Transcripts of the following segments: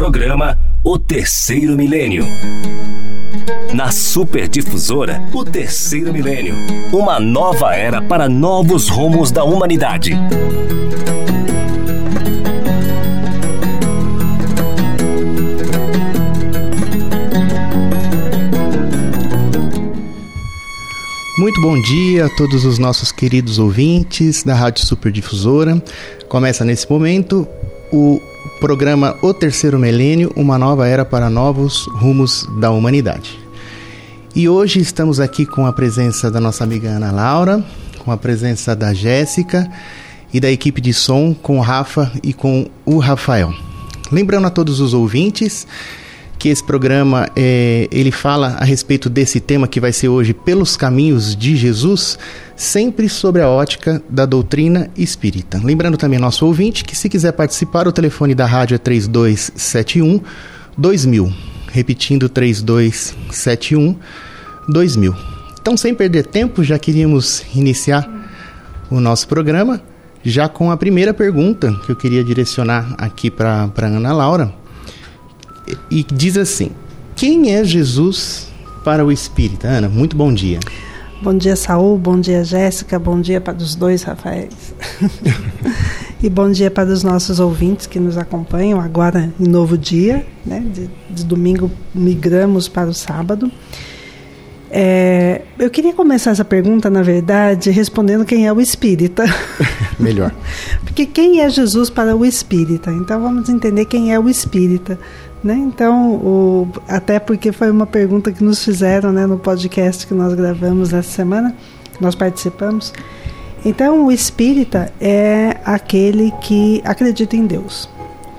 Programa O Terceiro Milênio. Na Superdifusora, o Terceiro Milênio. Uma nova era para novos rumos da humanidade. Muito bom dia a todos os nossos queridos ouvintes da Rádio Superdifusora. Começa nesse momento o programa O Terceiro Milênio, uma nova era para novos rumos da humanidade. E hoje estamos aqui com a presença da nossa amiga Ana Laura, com a presença da Jéssica e da equipe de som com o Rafa e com o Rafael. Lembrando a todos os ouvintes que esse programa é, ele fala a respeito desse tema que vai ser hoje pelos caminhos de Jesus, sempre sobre a ótica da doutrina espírita. Lembrando também nosso ouvinte que se quiser participar, o telefone da rádio é 3271 2000, repetindo 3271 2000. Então, sem perder tempo, já queríamos iniciar o nosso programa já com a primeira pergunta que eu queria direcionar aqui para Ana Laura e diz assim: Quem é Jesus para o espírita? Ana, muito bom dia. Bom dia, Saul. Bom dia, Jéssica. Bom dia para os dois Rafaéis. e bom dia para os nossos ouvintes que nos acompanham agora em novo dia. Né? De, de domingo migramos para o sábado. É, eu queria começar essa pergunta, na verdade, respondendo quem é o espírita. Melhor. Porque quem é Jesus para o espírita? Então vamos entender quem é o espírita. Né? Então, o, até porque foi uma pergunta que nos fizeram né, no podcast que nós gravamos essa semana, nós participamos. Então, o espírita é aquele que acredita em Deus,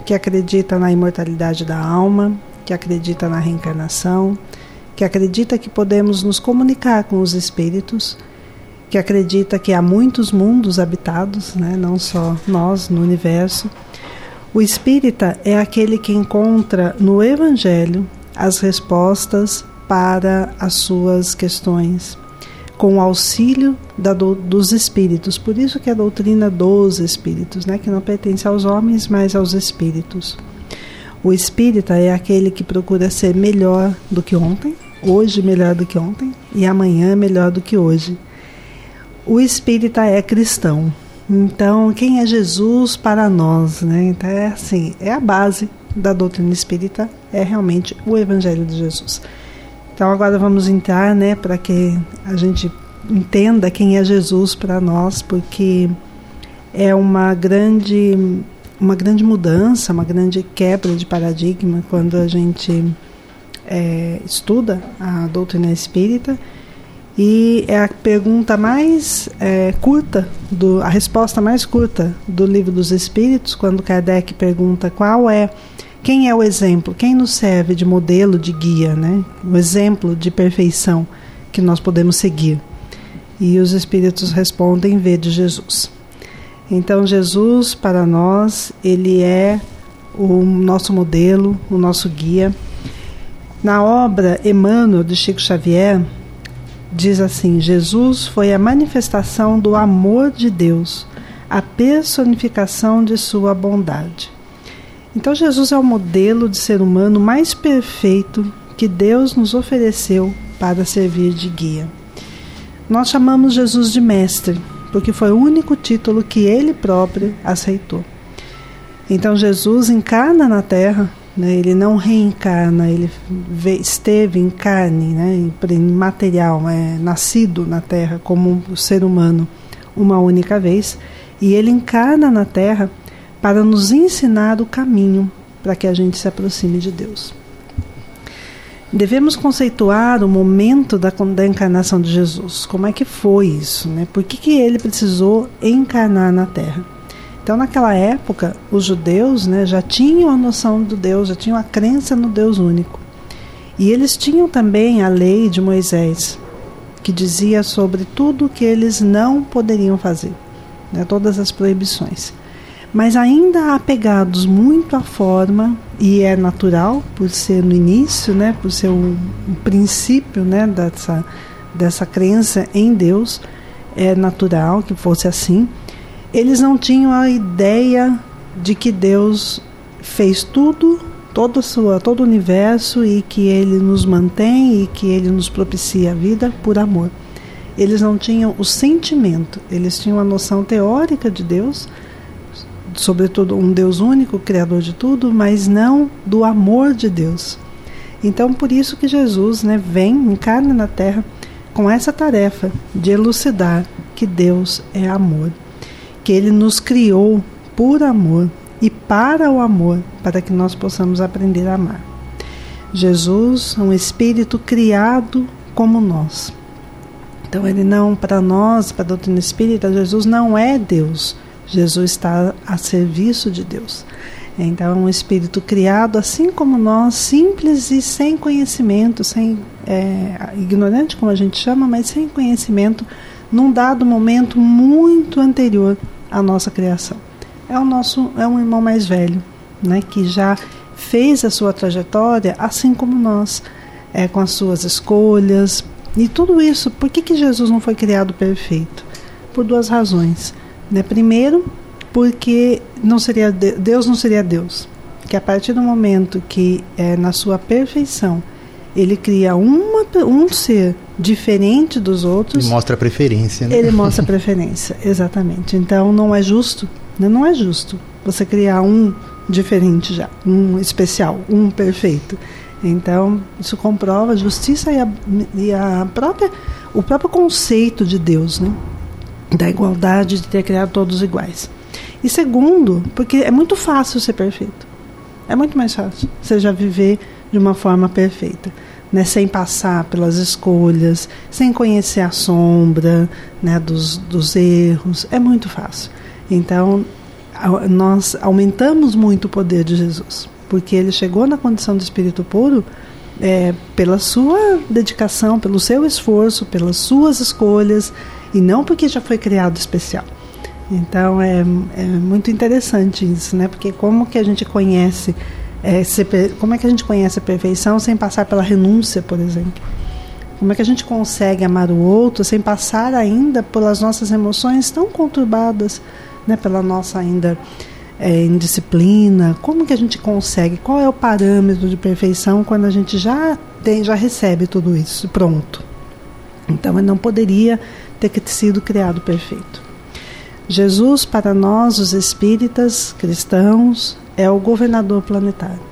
que acredita na imortalidade da alma, que acredita na reencarnação, que acredita que podemos nos comunicar com os espíritos, que acredita que há muitos mundos habitados, né, não só nós no universo o espírita é aquele que encontra no Evangelho as respostas para as suas questões, com o auxílio da do, dos espíritos. Por isso que é a doutrina dos espíritos, né? que não pertence aos homens, mas aos espíritos. O espírita é aquele que procura ser melhor do que ontem, hoje melhor do que ontem e amanhã melhor do que hoje. O espírita é cristão, então, quem é Jesus para nós? Né? Então, é assim, é a base da doutrina espírita, é realmente o Evangelho de Jesus. Então, agora vamos entrar né, para que a gente entenda quem é Jesus para nós, porque é uma grande, uma grande mudança, uma grande quebra de paradigma quando a gente é, estuda a doutrina espírita e é a pergunta mais é, curta, do, a resposta mais curta do livro dos Espíritos, quando Kardec pergunta qual é, quem é o exemplo, quem nos serve de modelo, de guia, né? o exemplo de perfeição que nós podemos seguir. E os Espíritos respondem: vê de Jesus. Então, Jesus, para nós, ele é o nosso modelo, o nosso guia. Na obra Emmanuel, de Chico Xavier, diz assim: Jesus foi a manifestação do amor de Deus, a personificação de sua bondade. Então, Jesus é o modelo de ser humano mais perfeito que Deus nos ofereceu para servir de guia. Nós chamamos Jesus de Mestre, porque foi o único título que ele próprio aceitou. Então, Jesus encarna na terra né? Ele não reencarna, ele esteve em carne, né? em material, é, nascido na Terra como um ser humano uma única vez, e ele encarna na Terra para nos ensinar o caminho para que a gente se aproxime de Deus. Devemos conceituar o momento da, da, encarnação de Jesus. Como é que foi isso? Né? Por que, que ele precisou encarnar na Terra? Então, naquela época, os judeus né, já tinham a noção do Deus, já tinham a crença no Deus único. E eles tinham também a lei de Moisés, que dizia sobre tudo o que eles não poderiam fazer, né, todas as proibições. Mas ainda apegados muito à forma, e é natural, por ser no início, né, por ser um, um princípio né, dessa, dessa crença em Deus, é natural que fosse assim eles não tinham a ideia de que Deus fez tudo todo, sua, todo o universo e que ele nos mantém e que ele nos propicia a vida por amor. Eles não tinham o sentimento, eles tinham a noção teórica de Deus, sobretudo um Deus único, criador de tudo, mas não do amor de Deus. Então, por isso que Jesus né, vem, encarna na Terra com essa tarefa de elucidar que Deus é amor, que Ele nos criou por amor e para o amor, para que nós possamos aprender a amar. Jesus, um espírito criado como nós. Então, ele não, para nós, para a doutrina espírita, Jesus não é Deus. Jesus está a serviço de Deus. Então, é um espírito criado assim como nós, simples e sem conhecimento, sem é, ignorante, como a gente chama, mas sem conhecimento, num dado momento muito anterior à nossa criação. É o nosso, é um irmão mais velho, né, que já fez a sua trajetória assim como nós, é, com as suas escolhas e tudo isso. Por que, que Jesus não foi criado perfeito? Por duas razões. Né? Primeiro, porque não seria Deus não seria Deus, que a partir do momento que é na sua perfeição ele cria uma, um ser diferente dos outros. Ele mostra preferência. Né? Ele mostra preferência, exatamente. Então não é justo, né? não é justo você criar um diferente já, um especial, um perfeito. Então isso comprova a justiça e a, e a própria, o próprio conceito de Deus, né? da igualdade de ter criado todos iguais. E segundo, porque é muito fácil ser perfeito. É muito mais fácil você já viver de uma forma perfeita, né? sem passar pelas escolhas, sem conhecer a sombra né? dos, dos erros. É muito fácil. Então, nós aumentamos muito o poder de Jesus, porque ele chegou na condição de espírito puro é, pela sua dedicação, pelo seu esforço, pelas suas escolhas, e não porque já foi criado especial. Então é, é muito interessante isso, né? Porque como que a gente conhece é, como é que a gente conhece a perfeição sem passar pela renúncia, por exemplo? Como é que a gente consegue amar o outro sem passar ainda pelas nossas emoções tão conturbadas, né? Pela nossa ainda é, indisciplina? Como que a gente consegue? Qual é o parâmetro de perfeição quando a gente já tem, já recebe tudo isso pronto? Então, não poderia ter sido criado perfeito. Jesus, para nós, os espíritas cristãos, é o governador planetário.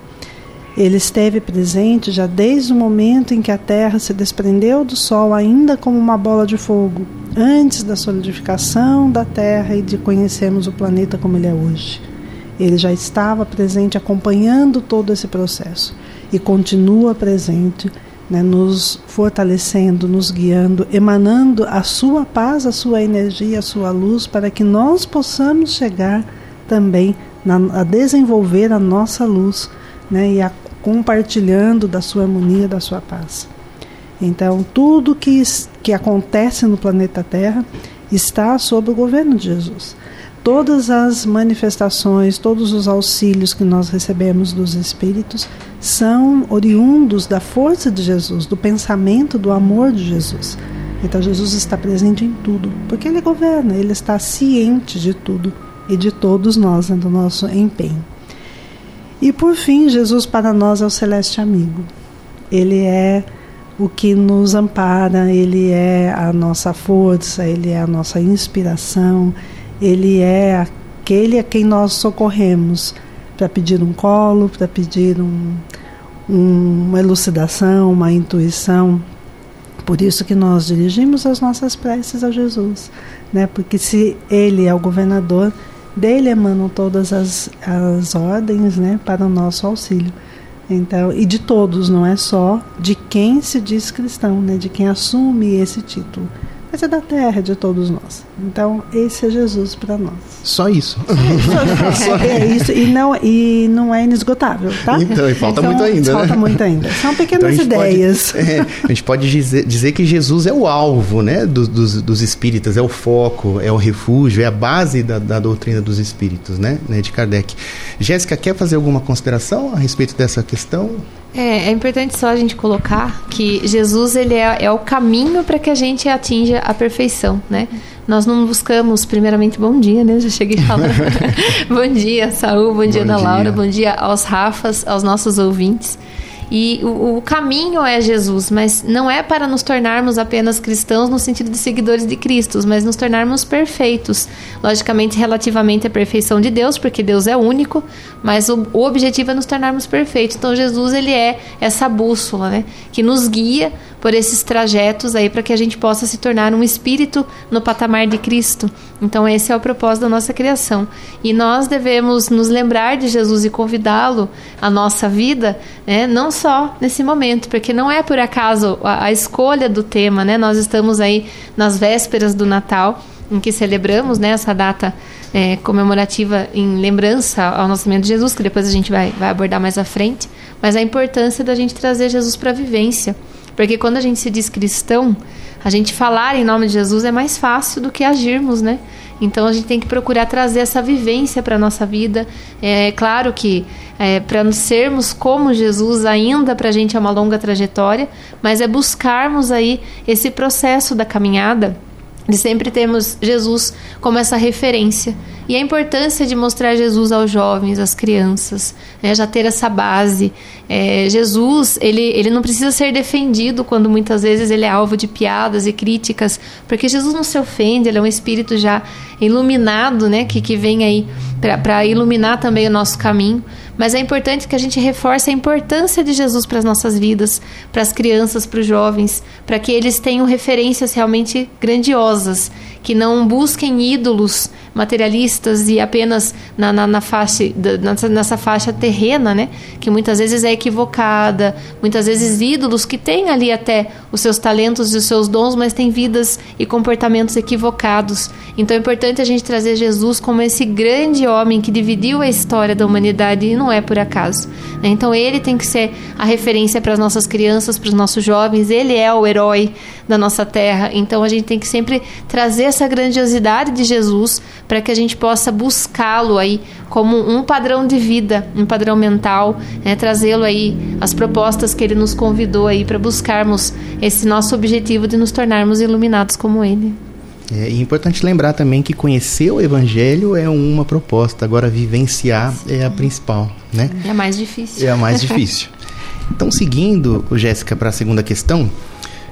Ele esteve presente já desde o momento em que a Terra se desprendeu do Sol, ainda como uma bola de fogo, antes da solidificação da Terra e de conhecermos o planeta como ele é hoje. Ele já estava presente acompanhando todo esse processo e continua presente né, nos fortalecendo, nos guiando, emanando a sua paz, a sua energia, a sua luz, para que nós possamos chegar também na, a desenvolver a nossa luz né, e a compartilhando da sua harmonia, da sua paz. Então, tudo que, que acontece no planeta Terra está sob o governo de Jesus todas as manifestações, todos os auxílios que nós recebemos dos Espíritos são oriundos da força de Jesus, do pensamento, do amor de Jesus. Então Jesus está presente em tudo, porque Ele governa, Ele está ciente de tudo e de todos nós, né, do nosso empenho. E por fim, Jesus para nós é o celeste amigo. Ele é o que nos ampara, Ele é a nossa força, Ele é a nossa inspiração ele é aquele a quem nós socorremos para pedir um colo, para pedir um, um, uma elucidação, uma intuição. Por isso que nós dirigimos as nossas preces a Jesus, né? Porque se Ele é o governador, dele emanam todas as, as ordens, né? Para o nosso auxílio. Então, e de todos, não é só de quem se diz cristão, né? De quem assume esse título mas é da terra, de todos nós. Então, esse é Jesus para nós. Só isso. É, é, é, isso, e não, e não é inesgotável, tá? Então, e falta então, muito ainda. Falta né? muito ainda. São pequenas então, ideias. Pode, é, a gente pode dizer, dizer, que Jesus é o alvo né, dos, dos, dos, espíritas, é o foco, é o refúgio, é a base da, da doutrina dos espíritos, né, né, de Kardec. Jéssica, quer fazer alguma consideração a respeito dessa questão? É, é importante só a gente colocar que Jesus ele é, é o caminho para que a gente atinja a perfeição, né? Nós não buscamos, primeiramente, bom dia, né? Já cheguei falando. bom dia, Saúl, bom dia, bom Ana dia. Laura, bom dia aos Rafas, aos nossos ouvintes. E o, o, caminho é Jesus, mas não é para nos tornarmos apenas cristãos no sentido de seguidores de Cristo, mas nos tornarmos perfeitos. Logicamente, relativamente à perfeição de Deus, porque Deus é único, mas o, o objetivo é nos tornarmos perfeitos. Então, Jesus, ele é essa bússola, né? Que nos guia por esses trajetos aí para que a gente possa se tornar um espírito no patamar de Cristo. Então esse é o propósito da nossa criação. E nós devemos nos lembrar de Jesus e convidá-lo à nossa vida, né? não só nesse momento, porque não é por acaso a, a escolha do tema, né? Nós estamos aí nas vésperas do Natal, em que celebramos né, essa data é, comemorativa em lembrança ao nascimento de Jesus, que depois a gente vai, vai abordar mais à frente, mas a importância da gente trazer Jesus para a vivência. Porque quando a gente se diz cristão, a gente falar em nome de Jesus é mais fácil do que agirmos, né? Então a gente tem que procurar trazer essa vivência para a nossa vida. É claro que é, para sermos como Jesus, ainda para a gente é uma longa trajetória, mas é buscarmos aí esse processo da caminhada de sempre termos Jesus como essa referência. E a importância de mostrar Jesus aos jovens, às crianças, né? já ter essa base. É, Jesus, ele, ele não precisa ser defendido quando muitas vezes ele é alvo de piadas e críticas, porque Jesus não se ofende, ele é um espírito já iluminado, né? que, que vem aí para iluminar também o nosso caminho. Mas é importante que a gente reforce a importância de Jesus para as nossas vidas, para as crianças, para os jovens, para que eles tenham referências realmente grandiosas, que não busquem ídolos materialistas e apenas na, na, na faixa, nessa, nessa faixa terrena, né? Que muitas vezes é equivocada, muitas vezes ídolos que têm ali até os seus talentos e os seus dons, mas têm vidas e comportamentos equivocados. Então é importante a gente trazer Jesus como esse grande homem que dividiu a história da humanidade e não é por acaso. Né? Então ele tem que ser a referência para as nossas crianças, para os nossos jovens, ele é o herói da nossa terra. Então a gente tem que sempre trazer essa grandiosidade de Jesus para que a gente possa buscá-lo aí como um padrão de vida, um padrão mental, né? trazê-lo aí as propostas que ele nos convidou aí para buscarmos esse nosso objetivo de nos tornarmos iluminados como ele. É, é importante lembrar também que conhecer o Evangelho é uma proposta, agora vivenciar Sim. é a principal, né? É a mais difícil. É a mais difícil. Então, seguindo, Jéssica, para a segunda questão,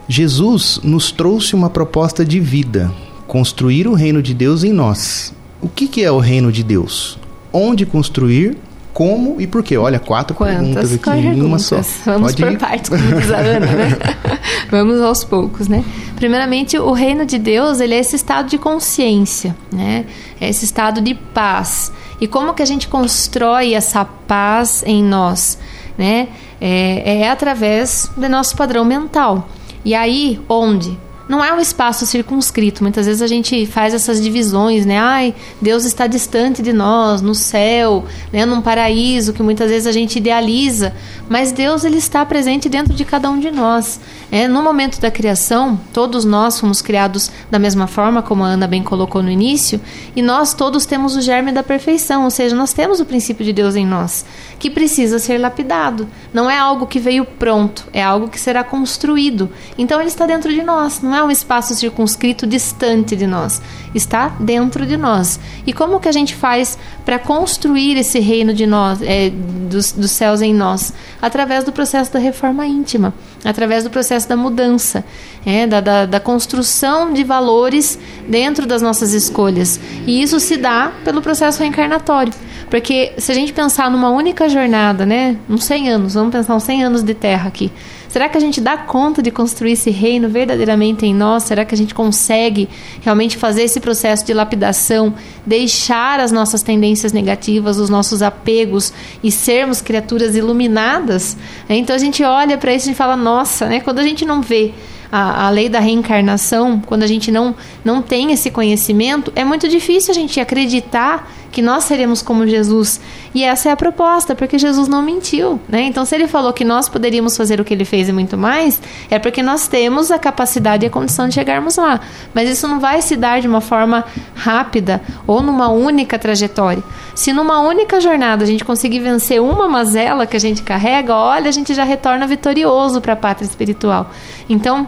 Jesus nos trouxe uma proposta de vida, construir o reino de Deus em nós. O que, que é o reino de Deus? Onde construir, como e por quê? Olha, quatro Quantas perguntas aqui perguntas? em uma só. Vamos Pode por ir. partes, como diz a Ana, né? Vamos aos poucos, né? Primeiramente, o reino de Deus, ele é esse estado de consciência, né? É esse estado de paz. E como que a gente constrói essa paz em nós, né? É, é através do nosso padrão mental. E aí, onde? Não é um espaço circunscrito. Muitas vezes a gente faz essas divisões, né? Ai, Deus está distante de nós, no céu, né? num paraíso que muitas vezes a gente idealiza, mas Deus ele está presente dentro de cada um de nós. É, no momento da criação, todos nós fomos criados da mesma forma, como a Ana bem colocou no início, e nós todos temos o germe da perfeição, ou seja, nós temos o princípio de Deus em nós, que precisa ser lapidado. Não é algo que veio pronto, é algo que será construído. Então ele está dentro de nós, não é um espaço circunscrito distante de nós, está dentro de nós. E como que a gente faz para construir esse reino de nós, é, dos, dos céus em nós? Através do processo da reforma íntima, através do processo da mudança, é, da, da, da construção de valores dentro das nossas escolhas. E isso se dá pelo processo reencarnatório. Porque se a gente pensar numa única jornada, né, uns 100 anos, vamos pensar uns 100 anos de terra aqui. Será que a gente dá conta de construir esse reino verdadeiramente em nós? Será que a gente consegue realmente fazer esse processo de lapidação, deixar as nossas tendências negativas, os nossos apegos e sermos criaturas iluminadas? Então a gente olha para isso e fala: nossa, né? Quando a gente não vê a, a lei da reencarnação, quando a gente não, não tem esse conhecimento, é muito difícil a gente acreditar que nós seremos como Jesus. E essa é a proposta, porque Jesus não mentiu, né? Então, se ele falou que nós poderíamos fazer o que ele fez e muito mais, é porque nós temos a capacidade e a condição de chegarmos lá. Mas isso não vai se dar de uma forma rápida ou numa única trajetória. Se numa única jornada a gente conseguir vencer uma mazela que a gente carrega, olha, a gente já retorna vitorioso para a pátria espiritual. Então,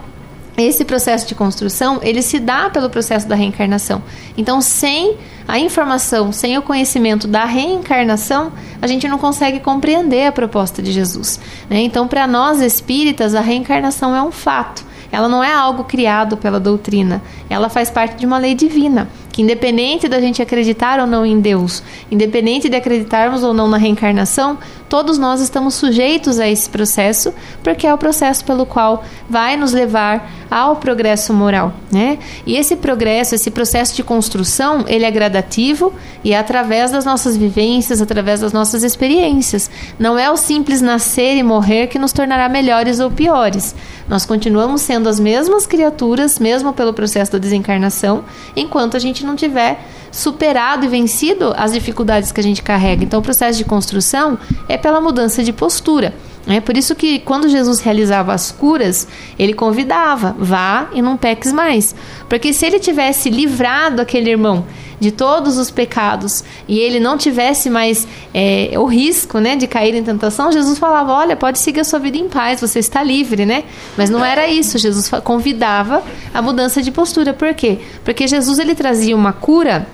esse processo de construção, ele se dá pelo processo da reencarnação. Então, sem a informação, sem o conhecimento da reencarnação, a gente não consegue compreender a proposta de Jesus. Né? Então, para nós espíritas, a reencarnação é um fato. Ela não é algo criado pela doutrina, ela faz parte de uma lei divina que independente da gente acreditar ou não em Deus, independente de acreditarmos ou não na reencarnação, todos nós estamos sujeitos a esse processo, porque é o processo pelo qual vai nos levar ao progresso moral, né? E esse progresso, esse processo de construção, ele é gradativo e é através das nossas vivências, através das nossas experiências. Não é o simples nascer e morrer que nos tornará melhores ou piores. Nós continuamos sendo as mesmas criaturas, mesmo pelo processo da desencarnação, enquanto a gente não tiver superado e vencido as dificuldades que a gente carrega. Então, o processo de construção é pela mudança de postura. É por isso que quando Jesus realizava as curas, ele convidava, vá e não peques mais. Porque se ele tivesse livrado aquele irmão de todos os pecados e ele não tivesse mais é, o risco né, de cair em tentação, Jesus falava: Olha, pode seguir a sua vida em paz, você está livre, né? Mas não era isso. Jesus convidava a mudança de postura. Por quê? Porque Jesus ele trazia uma cura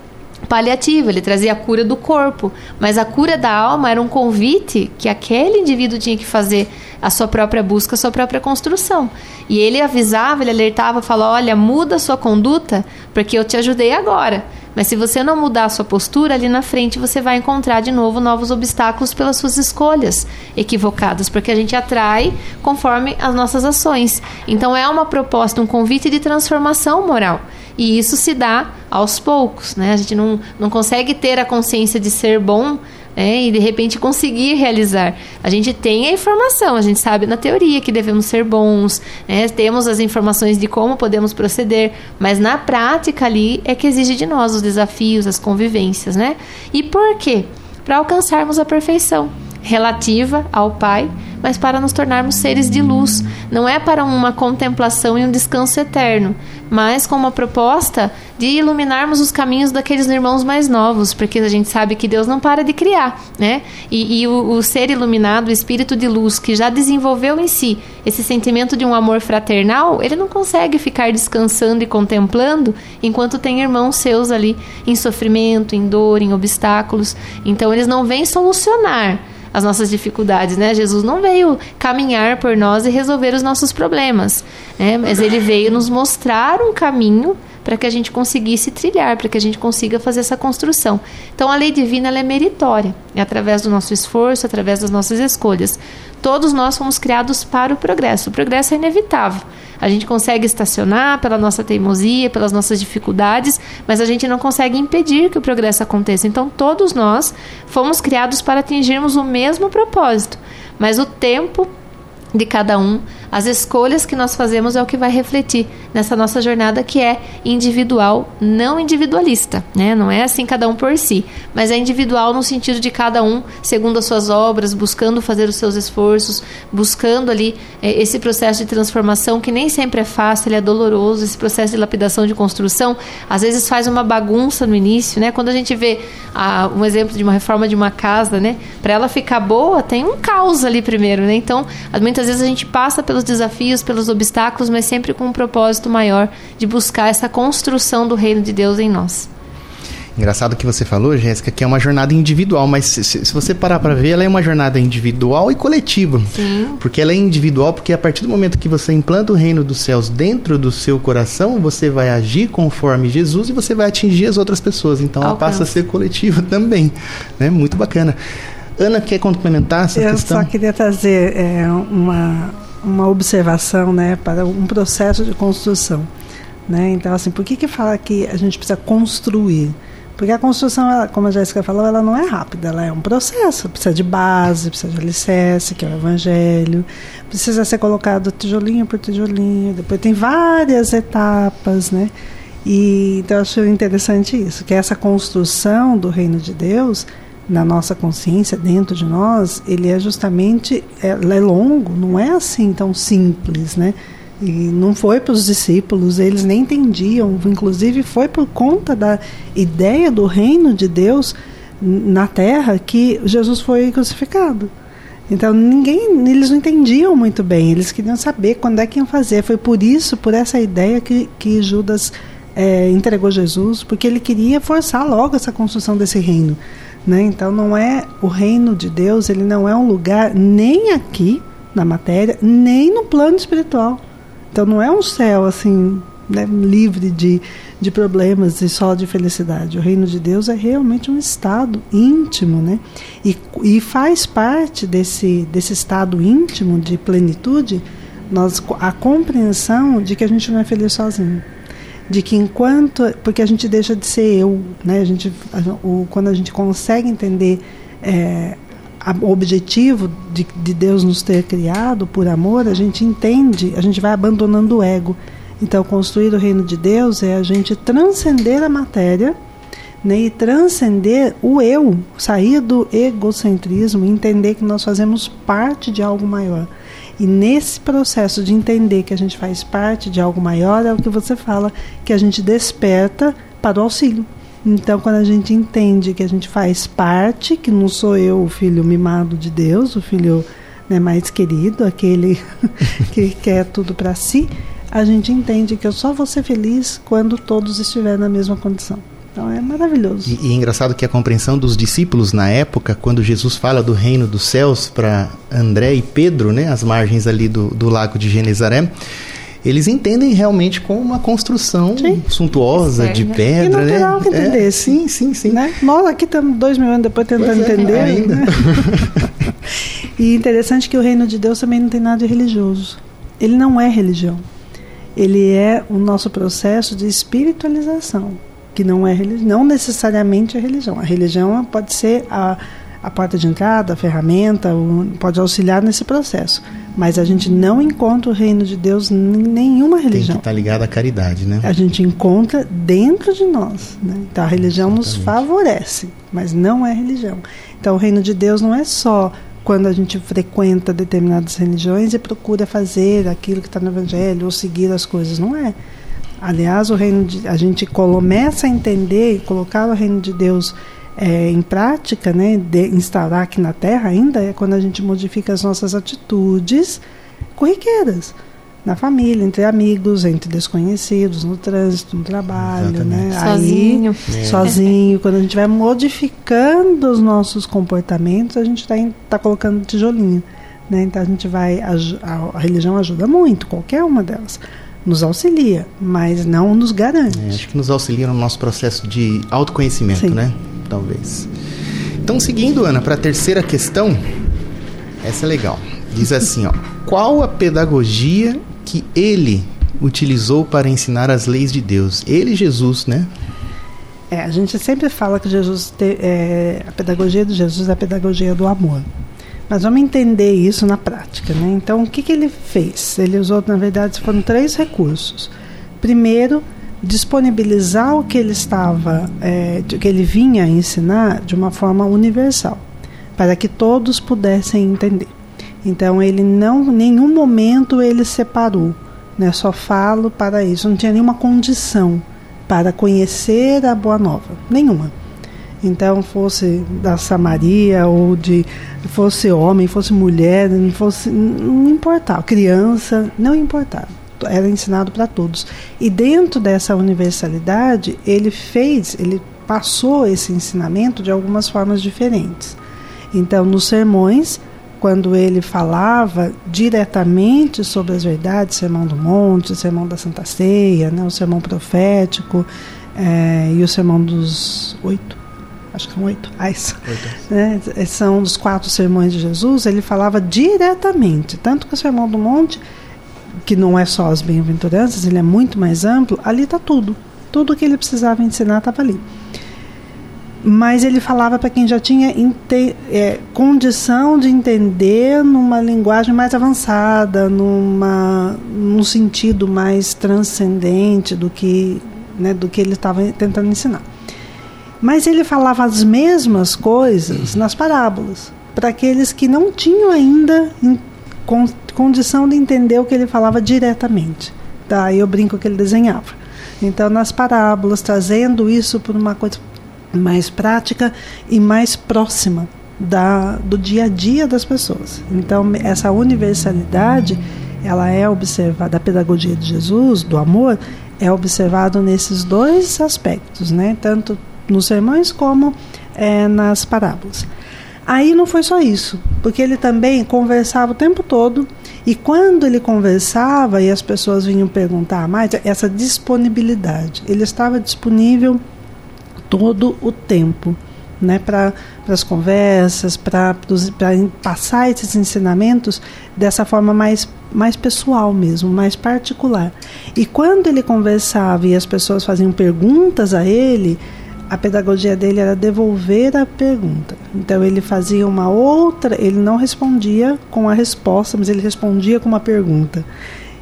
paliativa, ele trazia a cura do corpo, mas a cura da alma era um convite que aquele indivíduo tinha que fazer a sua própria busca, a sua própria construção. E ele avisava, ele alertava, falava: "Olha, muda a sua conduta, porque eu te ajudei agora". Mas se você não mudar a sua postura, ali na frente você vai encontrar de novo novos obstáculos pelas suas escolhas equivocadas, porque a gente atrai conforme as nossas ações. Então é uma proposta, um convite de transformação moral. E isso se dá aos poucos, né? A gente não, não consegue ter a consciência de ser bom né? e de repente conseguir realizar. A gente tem a informação, a gente sabe na teoria que devemos ser bons, né? temos as informações de como podemos proceder, mas na prática ali é que exige de nós os desafios, as convivências, né? E por quê? Para alcançarmos a perfeição relativa ao Pai, mas para nos tornarmos seres de luz. Não é para uma contemplação e um descanso eterno, mas com uma proposta de iluminarmos os caminhos daqueles irmãos mais novos, porque a gente sabe que Deus não para de criar, né? E, e o, o ser iluminado, o espírito de luz que já desenvolveu em si esse sentimento de um amor fraternal, ele não consegue ficar descansando e contemplando enquanto tem irmãos seus ali em sofrimento, em dor, em obstáculos. Então eles não vêm solucionar as nossas dificuldades, né? Jesus não veio caminhar por nós e resolver os nossos problemas, né? Mas ele veio nos mostrar um caminho para que a gente conseguisse trilhar, para que a gente consiga fazer essa construção. Então a lei divina é meritória, é através do nosso esforço, através das nossas escolhas. Todos nós fomos criados para o progresso. O progresso é inevitável. A gente consegue estacionar pela nossa teimosia, pelas nossas dificuldades, mas a gente não consegue impedir que o progresso aconteça. Então, todos nós fomos criados para atingirmos o mesmo propósito, mas o tempo de cada um, as escolhas que nós fazemos é o que vai refletir nessa nossa jornada que é individual, não individualista, né? Não é assim cada um por si, mas é individual no sentido de cada um segundo as suas obras, buscando fazer os seus esforços, buscando ali é, esse processo de transformação que nem sempre é fácil, ele é doloroso, esse processo de lapidação de construção, às vezes faz uma bagunça no início, né? Quando a gente vê ah, um exemplo de uma reforma de uma casa, né? Para ela ficar boa, tem um caos ali primeiro, né? Então, muitas vezes a gente passa pelos desafios, pelos obstáculos, mas sempre com um propósito maior de buscar essa construção do reino de Deus em nós. Engraçado que você falou, Jéssica, que é uma jornada individual, mas se, se você parar para ver, ela é uma jornada individual e coletiva. Sim. Porque ela é individual, porque a partir do momento que você implanta o reino dos céus dentro do seu coração, você vai agir conforme Jesus e você vai atingir as outras pessoas. Então ela passa a ser coletiva também. Né? Muito bacana. Ana, quer complementar essa Eu questão? Eu só queria trazer é, uma, uma observação né, para um processo de construção. Né? Então, assim, por que, que fala que a gente precisa construir? Porque a construção, ela, como a Jéssica falou, ela não é rápida, ela é um processo. Precisa de base, precisa de alicerce, que é o evangelho. Precisa ser colocado tijolinho por tijolinho. Depois tem várias etapas, né? E então eu acho interessante isso, que essa construção do reino de Deus na nossa consciência, dentro de nós, ele é justamente é, é longo, não é assim tão simples, né? E não foi para os discípulos, eles nem entendiam, inclusive foi por conta da ideia do reino de Deus na terra que Jesus foi crucificado. Então ninguém, eles não entendiam muito bem, eles queriam saber quando é que iam fazer. Foi por isso, por essa ideia que, que Judas é, entregou Jesus, porque ele queria forçar logo essa construção desse reino. Né? Então não é o reino de Deus, ele não é um lugar nem aqui na matéria, nem no plano espiritual. Então não é um céu assim né, livre de, de problemas e só de felicidade. O reino de Deus é realmente um estado íntimo, né? E, e faz parte desse, desse estado íntimo de plenitude nós, a compreensão de que a gente não é feliz sozinho de que enquanto porque a gente deixa de ser eu né? A gente a, o, quando a gente consegue entender é, a, o objetivo de, de Deus nos ter criado por amor a gente entende a gente vai abandonando o ego. Então construir o reino de Deus é a gente transcender a matéria né, e transcender o eu sair do egocentrismo entender que nós fazemos parte de algo maior e nesse processo de entender que a gente faz parte de algo maior, é o que você fala, que a gente desperta para o auxílio. Então, quando a gente entende que a gente faz parte, que não sou eu o filho mimado de Deus, o filho né, mais querido, aquele que quer tudo para si, a gente entende que eu só vou ser feliz quando todos estiverem na mesma condição. Então é maravilhoso. E, e é engraçado que a compreensão dos discípulos na época, quando Jesus fala do reino dos céus para André e Pedro, né, as margens ali do, do lago de Genezaré, eles entendem realmente como uma construção sim. suntuosa, de pedra, e natural né? que entender, é, sim, sim, sim. Né? Nós aqui estamos dois mil anos depois tentando é, entender. Ainda. Né? e interessante que o reino de Deus também não tem nada de religioso. Ele não é religião. Ele é o nosso processo de espiritualização que não é não necessariamente a religião. A religião pode ser a, a porta de entrada, a ferramenta, pode auxiliar nesse processo. Mas a gente não encontra o reino de Deus em nenhuma religião. Tem que estar tá ligado à caridade, né? A gente encontra dentro de nós. Né? Então a religião Exatamente. nos favorece, mas não é religião. Então o reino de Deus não é só quando a gente frequenta determinadas religiões e procura fazer aquilo que está no Evangelho ou seguir as coisas. Não é. Aliás, o reino de, a gente começa a entender e colocar o reino de Deus é, em prática, né, de instaurar aqui na Terra ainda, é quando a gente modifica as nossas atitudes corriqueiras. Na família, entre amigos, entre desconhecidos, no trânsito, no trabalho, né? Sozinho. Aí, é. Sozinho. Quando a gente vai modificando os nossos comportamentos, a gente está tá colocando tijolinho. Né? Então a gente vai. A, a religião ajuda muito, qualquer uma delas nos auxilia, mas não nos garante. É, acho que nos auxilia no nosso processo de autoconhecimento, Sim. né? Talvez. Então, seguindo, Ana, para a terceira questão, essa é legal. Diz assim, ó: qual a pedagogia que ele utilizou para ensinar as leis de Deus? Ele, Jesus, né? É, a gente sempre fala que Jesus te, é, a pedagogia de Jesus é a pedagogia do amor. Mas vamos entender isso na prática. Né? Então, o que, que ele fez? Ele usou, na verdade, foram três recursos. Primeiro, disponibilizar o que ele estava, é, que ele vinha ensinar de uma forma universal, para que todos pudessem entender. Então, ele não, nenhum momento ele separou, né? Só falo para isso. Não tinha nenhuma condição para conhecer a boa nova, nenhuma. Então, fosse da Samaria ou de fosse homem, fosse mulher, não fosse não importava, criança, não importava. Era ensinado para todos. E dentro dessa universalidade, ele fez, ele passou esse ensinamento de algumas formas diferentes. Então, nos sermões, quando ele falava diretamente sobre as verdades, Sermão do Monte, Sermão da Santa Ceia, né, o Sermão Profético é, e o Sermão dos Oito, acho que são oito ais, né? são os quatro sermões de Jesus, ele falava diretamente, tanto que o Sermão do Monte, que não é só as bem-aventuranças, ele é muito mais amplo, ali está tudo. Tudo que ele precisava ensinar estava ali. Mas ele falava para quem já tinha é, condição de entender numa linguagem mais avançada, numa, num sentido mais transcendente do que né, do que ele estava tentando ensinar. Mas ele falava as mesmas coisas nas parábolas, para aqueles que não tinham ainda condição de entender o que ele falava diretamente. Daí eu brinco que ele desenhava. Então, nas parábolas, trazendo isso por uma coisa mais prática e mais próxima da, do dia a dia das pessoas. Então, essa universalidade, ela é observada, da pedagogia de Jesus, do amor, é observado nesses dois aspectos, né? tanto nos sermões como é, nas parábolas. Aí não foi só isso, porque ele também conversava o tempo todo e quando ele conversava e as pessoas vinham perguntar mais, essa disponibilidade, ele estava disponível todo o tempo, né, para as conversas, para passar esses ensinamentos dessa forma mais mais pessoal mesmo, mais particular. E quando ele conversava e as pessoas faziam perguntas a ele, a pedagogia dele era devolver a pergunta. Então ele fazia uma outra, ele não respondia com a resposta, mas ele respondia com uma pergunta.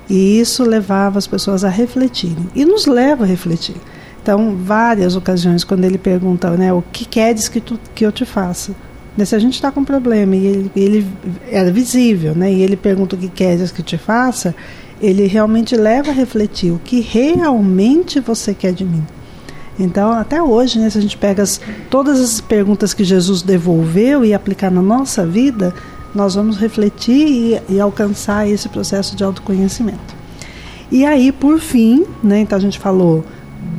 E isso levava as pessoas a refletirem. E nos leva a refletir. Então, várias ocasiões, quando ele pergunta, né, o que queres que, tu, que eu te faça? Né, se a gente está com um problema e ele, ele era visível, né, e ele pergunta o que queres que te faça, ele realmente leva a refletir o que realmente você quer de mim. Então, até hoje, né, se a gente pega as, todas as perguntas que Jesus devolveu e aplicar na nossa vida, nós vamos refletir e, e alcançar esse processo de autoconhecimento. E aí, por fim, né, então a gente falou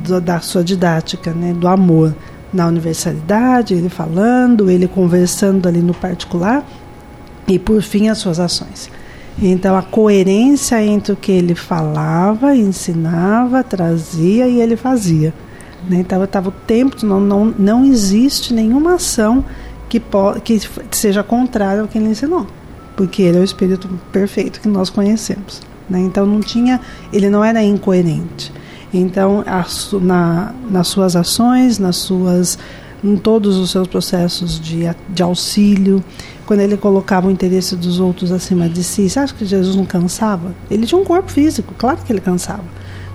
do, da sua didática, né, do amor na universalidade, ele falando, ele conversando ali no particular, e por fim as suas ações. Então a coerência entre o que ele falava, ensinava, trazia e ele fazia. Né? Então estava o tempo, não, não, não existe nenhuma ação que, que seja contrária ao que ele ensinou, porque ele é o Espírito perfeito que nós conhecemos. Né? Então não tinha, ele não era incoerente. Então a, na, nas suas ações, nas suas, em todos os seus processos de, de auxílio, quando ele colocava o interesse dos outros acima de si, você acha que Jesus não cansava? Ele tinha um corpo físico, claro que ele cansava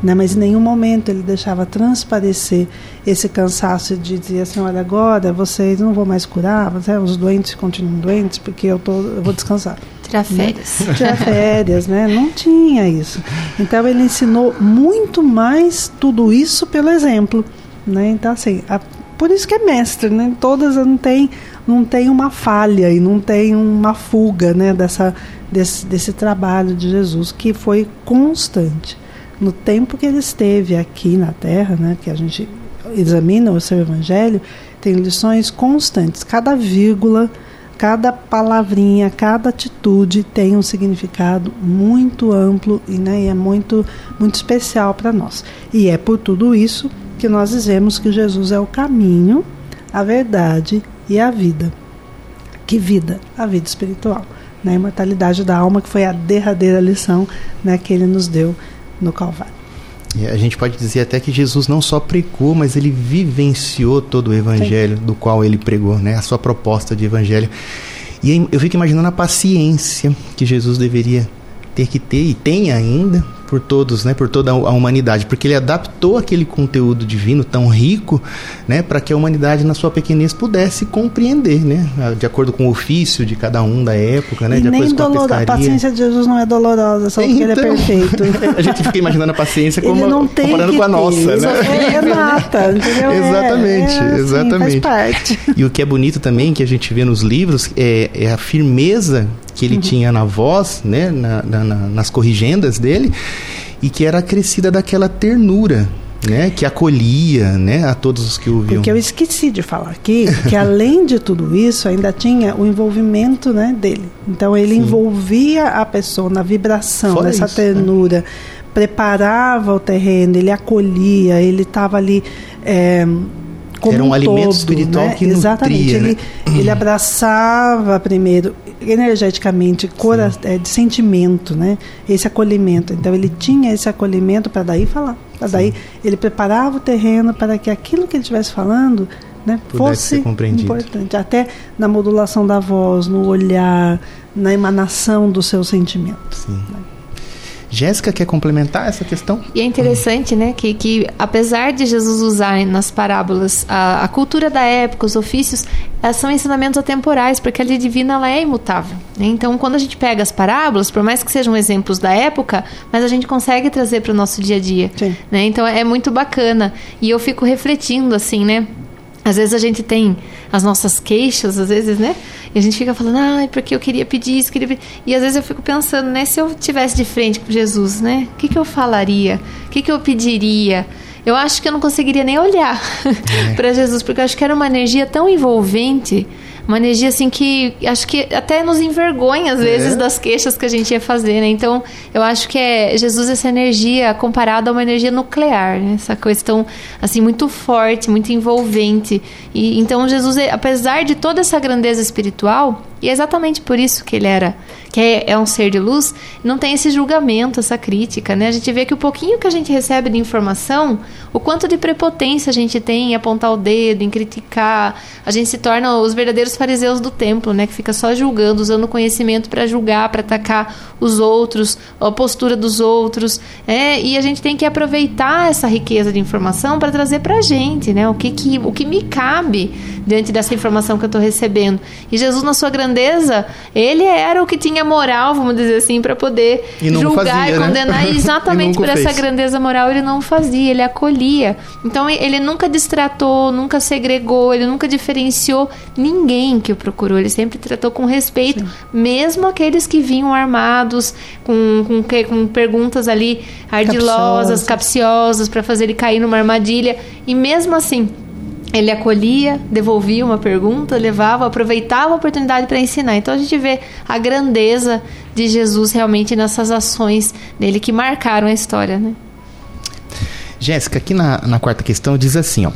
né? mas em nenhum momento ele deixava transparecer esse cansaço de dizer assim, olha, agora vocês não vão mais curar, né? os doentes continuam doentes porque eu, tô, eu vou descansar. Tirar férias. Né? Tirar férias, né? Não tinha isso. Então ele ensinou muito mais tudo isso pelo exemplo. Né? Então, assim, a, por isso que é mestre, né? Todas não tem, não tem uma falha e não tem uma fuga né? Dessa, desse, desse trabalho de Jesus que foi constante no tempo que ele esteve aqui na Terra, né, que a gente examina o seu Evangelho, tem lições constantes. Cada vírgula, cada palavrinha, cada atitude tem um significado muito amplo e, né, e é muito, muito especial para nós. E é por tudo isso que nós dizemos que Jesus é o caminho, a verdade e a vida. Que vida? A vida espiritual. Né? A imortalidade da alma, que foi a derradeira lição né, que ele nos deu no Calvário. E a gente pode dizer até que Jesus não só pregou, mas ele vivenciou todo o evangelho Sim. do qual ele pregou, né? A sua proposta de evangelho. E eu fico imaginando a paciência que Jesus deveria ter que ter e tem ainda por todos, né, por toda a humanidade, porque ele adaptou aquele conteúdo divino tão rico, né, para que a humanidade na sua pequenez pudesse compreender, né, de acordo com o ofício de cada um da época, né, e de acordo com a, a paciência de Jesus não é dolorosa, só porque então, ele é então, perfeito. a gente fica imaginando a paciência como uma, comparando com a nossa, né? É, é nata, entendeu? exatamente, é, é, exatamente. Assim, faz parte. E o que é bonito também que a gente vê nos livros é, é a firmeza que ele uhum. tinha na voz, né, na, na, nas corrigendas dele, e que era acrescida daquela ternura, né, que acolhia, né, a todos os que ouviam. Porque eu esqueci de falar aqui que além de tudo isso ainda tinha o envolvimento, né, dele. Então ele Sim. envolvia a pessoa na vibração Fora dessa isso, né? ternura, né? preparava o terreno, ele acolhia, ele estava ali é, como Era um, um alimento todo, espiritual né? que Exatamente. Nutria, ele, né? ele abraçava primeiro energeticamente, cora, é, de sentimento, né? Esse acolhimento. Então ele tinha esse acolhimento para daí falar. Para daí ele preparava o terreno para que aquilo que ele estivesse falando né, fosse importante. Até na modulação da voz, no olhar, na emanação do seu sentimento. Sim. Né? Jéssica quer complementar essa questão? E é interessante, né, que, que apesar de Jesus usar nas parábolas a, a cultura da época, os ofícios, são ensinamentos atemporais, porque a lei divina ela é imutável. Né? Então, quando a gente pega as parábolas, por mais que sejam exemplos da época, mas a gente consegue trazer para o nosso dia a dia. Né? Então, é muito bacana. E eu fico refletindo, assim, né? Às vezes a gente tem as nossas queixas, às vezes, né? E a gente fica falando, ai, porque eu queria pedir isso, queria pedir. E às vezes eu fico pensando, né? Se eu tivesse de frente com Jesus, né? O que, que eu falaria? O que, que eu pediria? Eu acho que eu não conseguiria nem olhar é. para Jesus, porque eu acho que era uma energia tão envolvente uma energia assim que acho que até nos envergonha às é. vezes é. das queixas que a gente ia fazer, né? Então, eu acho que é Jesus essa energia comparada a uma energia nuclear, né? Essa questão assim muito forte, muito envolvente. E então Jesus, apesar de toda essa grandeza espiritual, e é exatamente por isso que ele era, que é, é, um ser de luz, não tem esse julgamento, essa crítica, né? A gente vê que o pouquinho que a gente recebe de informação, o quanto de prepotência a gente tem em apontar o dedo, em criticar, a gente se torna os verdadeiros fariseus do templo, né? Que fica só julgando, usando o conhecimento para julgar, para atacar os outros, a postura dos outros, é, e a gente tem que aproveitar essa riqueza de informação para trazer para a gente, né? O que, que, o que me cabe diante dessa informação que eu estou recebendo. E Jesus, na sua grandeza, ele era o que tinha moral, vamos dizer assim, para poder julgar fazia, e né? condenar. Né? E exatamente por essa grandeza moral, ele não fazia, ele acolhia. Então, ele nunca distratou, nunca segregou, ele nunca diferenciou ninguém que o procurou. Ele sempre tratou com respeito, Sim. mesmo aqueles que vinham armados, com, com, com perguntas ali ardilosas, capciosas, capciosas para fazer ele cair numa armadilha. E mesmo assim, ele acolhia, devolvia uma pergunta, levava, aproveitava a oportunidade para ensinar. Então a gente vê a grandeza de Jesus realmente nessas ações dele que marcaram a história, né? Jéssica, aqui na, na quarta questão diz assim, ó.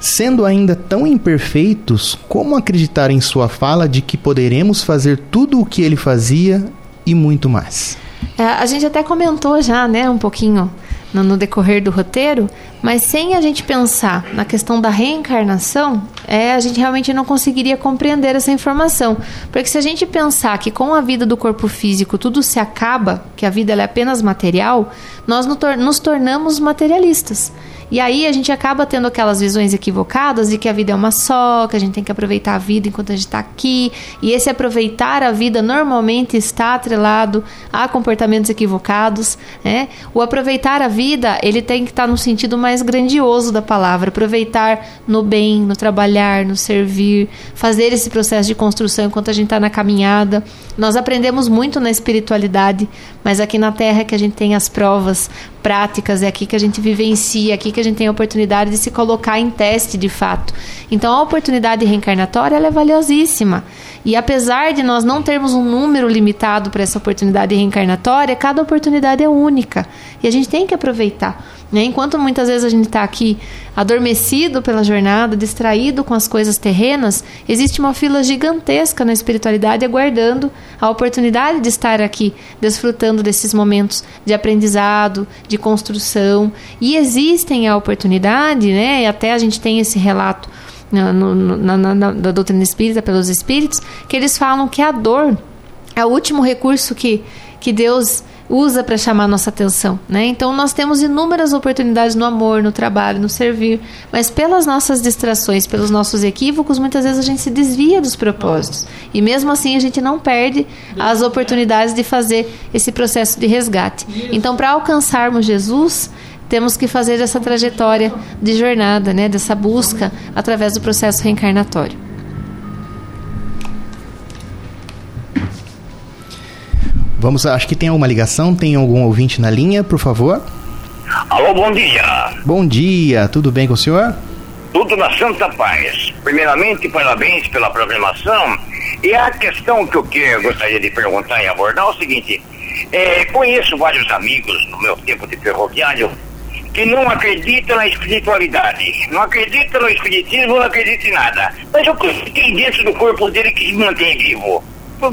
Sendo ainda tão imperfeitos, como acreditar em sua fala de que poderemos fazer tudo o que ele fazia e muito mais? É, a gente até comentou já, né, um pouquinho no, no, decorrer do roteiro, mas sem a gente pensar na questão da reencarnação, é, a gente realmente não conseguiria compreender essa informação. Porque se a gente pensar que com a vida do corpo físico tudo se acaba, que a vida é apenas material, nós nos tornamos materialistas. E aí a gente acaba tendo aquelas visões equivocadas de que a vida é uma só, que a gente tem que aproveitar a vida enquanto a gente está aqui. E esse aproveitar a vida normalmente está atrelado a comportamentos equivocados. Né? O aproveitar a vida, ele tem que estar tá no sentido mais grandioso da palavra. Aproveitar no bem, no trabalhar, no servir, fazer esse processo de construção enquanto a gente está na caminhada. Nós aprendemos muito na espiritualidade, mas aqui na Terra é que a gente tem as provas práticas, é aqui que a gente vivencia, é aqui que a gente tem a oportunidade de se colocar em teste de fato. Então a oportunidade reencarnatória é valiosíssima. E apesar de nós não termos um número limitado para essa oportunidade reencarnatória, cada oportunidade é única e a gente tem que aproveitar. Né? Enquanto muitas vezes a gente está aqui adormecido pela jornada, distraído com as coisas terrenas, existe uma fila gigantesca na espiritualidade aguardando a oportunidade de estar aqui, desfrutando desses momentos de aprendizado, de construção. E existem a oportunidade, né? E até a gente tem esse relato na, na, na, na, da doutrina espírita pelos espíritos, que eles falam que a dor é o último recurso que, que Deus usa para chamar nossa atenção, né? Então nós temos inúmeras oportunidades no amor, no trabalho, no servir, mas pelas nossas distrações, pelos nossos equívocos, muitas vezes a gente se desvia dos propósitos. E mesmo assim a gente não perde as oportunidades de fazer esse processo de resgate. Então para alcançarmos Jesus, temos que fazer essa trajetória de jornada, né, dessa busca através do processo reencarnatório. Vamos, acho que tem alguma ligação, tem algum ouvinte na linha, por favor? Alô, bom dia. Bom dia, tudo bem com o senhor? Tudo na santa paz. Primeiramente, parabéns pela programação. E a questão que eu que gostaria de perguntar e abordar é o seguinte: é, conheço vários amigos no meu tempo de ferroviário que não acreditam na espiritualidade, não acreditam no espiritismo, não acreditam em nada. Mas eu tem dentro do corpo dele que se mantém vivo.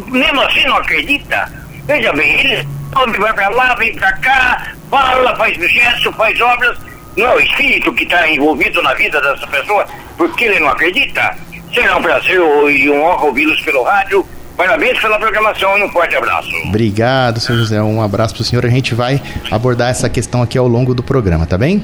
Mesmo assim não acredita? Veja bem, ele vai para lá, vem para cá, fala, faz gesto, faz obras. Não é o espírito que está envolvido na vida dessa pessoa, porque ele não acredita. Será um prazer e um honra ouvi-los pelo rádio Parabéns pela programação e um forte abraço. Obrigado, senhor José. Um abraço para o senhor. A gente vai abordar essa questão aqui ao longo do programa, tá bem?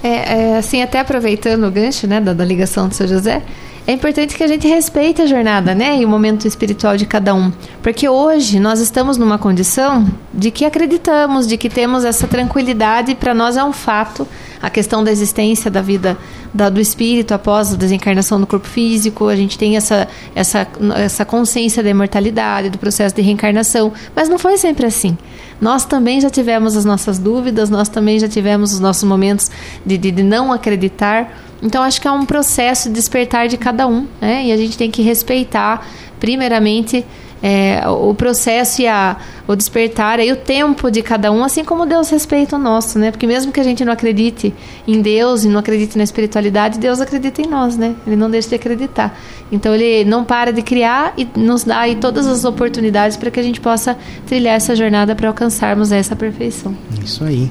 É, é, assim, até aproveitando o gancho né, da, da ligação do seu José, é importante que a gente respeite a jornada, né? E o momento espiritual de cada um. Porque hoje nós estamos numa condição de que acreditamos, de que temos essa tranquilidade, para nós é um fato a questão da existência da vida da, do espírito após a desencarnação do corpo físico, a gente tem essa, essa, essa consciência da imortalidade, do processo de reencarnação, mas não foi sempre assim. Nós também já tivemos as nossas dúvidas, nós também já tivemos os nossos momentos de, de, de não acreditar, então acho que é um processo de despertar de cada um, né? E a gente tem que respeitar, primeiramente, é, o processo e a, o despertar e o tempo de cada um, assim como Deus respeita o nosso, né? Porque mesmo que a gente não acredite em Deus e não acredite na espiritualidade, Deus acredita em nós, né? Ele não deixa de acreditar. Então ele não para de criar e nos dá aí todas as oportunidades para que a gente possa trilhar essa jornada para alcançarmos essa perfeição. Isso aí.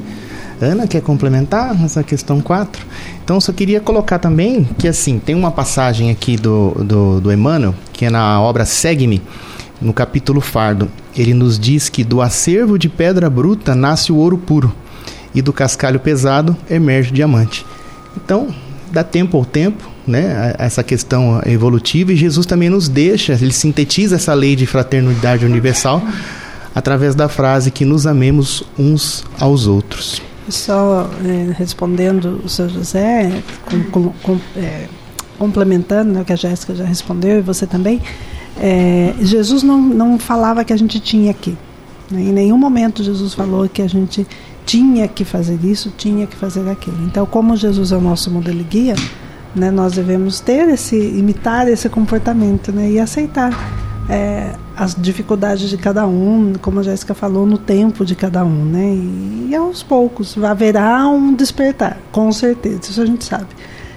Ana quer complementar essa questão 4? Então, só queria colocar também que, assim, tem uma passagem aqui do, do, do Emmanuel, que é na obra Segue-me, no capítulo Fardo. Ele nos diz que do acervo de pedra bruta nasce o ouro puro, e do cascalho pesado emerge o diamante. Então, dá tempo ao tempo, né, essa questão evolutiva, e Jesus também nos deixa, ele sintetiza essa lei de fraternidade universal através da frase que nos amemos uns aos outros. Só é, respondendo o seu José, com, com, é, complementando né, o que a Jéssica já respondeu e você também, é, Jesus não, não falava que a gente tinha que. Né? Em nenhum momento Jesus falou que a gente tinha que fazer isso, tinha que fazer aquilo. Então, como Jesus é o nosso modelo guia, né, nós devemos ter esse, imitar esse comportamento né, e aceitar é, as dificuldades de cada um, como a Jéssica falou, no tempo de cada um, né? E, e, aos poucos haverá um despertar, com certeza, isso a gente sabe.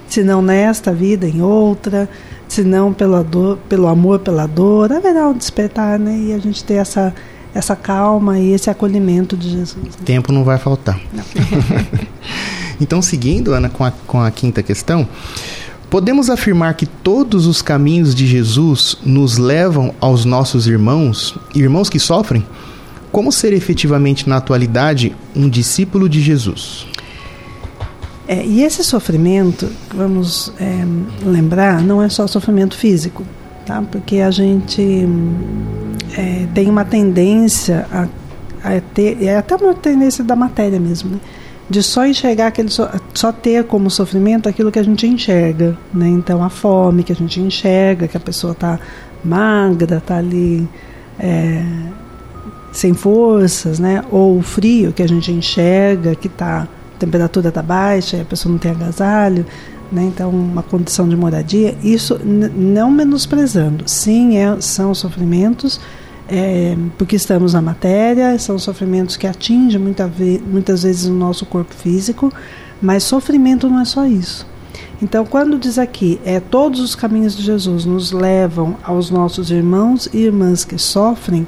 Se não nesta vida, em outra, se não pela dor, pelo amor pela dor, haverá um despertar, né? E a gente ter essa essa calma e esse acolhimento de Jesus. Né? Tempo não vai faltar. Não. então, seguindo, Ana, com a, com a quinta questão, Podemos afirmar que todos os caminhos de Jesus nos levam aos nossos irmãos, irmãos que sofrem? Como ser efetivamente na atualidade um discípulo de Jesus? É, e esse sofrimento, vamos é, lembrar, não é só sofrimento físico, tá? Porque a gente é, tem uma tendência a, a, ter, é até uma tendência da matéria mesmo, né? De só enxergar aquele só, só, ter como sofrimento aquilo que a gente enxerga, né? Então a fome que a gente enxerga, que a pessoa está magra, está ali é, sem forças, né? Ou o frio que a gente enxerga, que tá a temperatura está baixa e a pessoa não tem agasalho, né? Então uma condição de moradia, isso não menosprezando, sim, é, são sofrimentos é, porque estamos na matéria, são sofrimentos que atingem muita ve muitas vezes o nosso corpo físico, mas sofrimento não é só isso. Então, quando diz aqui, é todos os caminhos de Jesus nos levam aos nossos irmãos e irmãs que sofrem,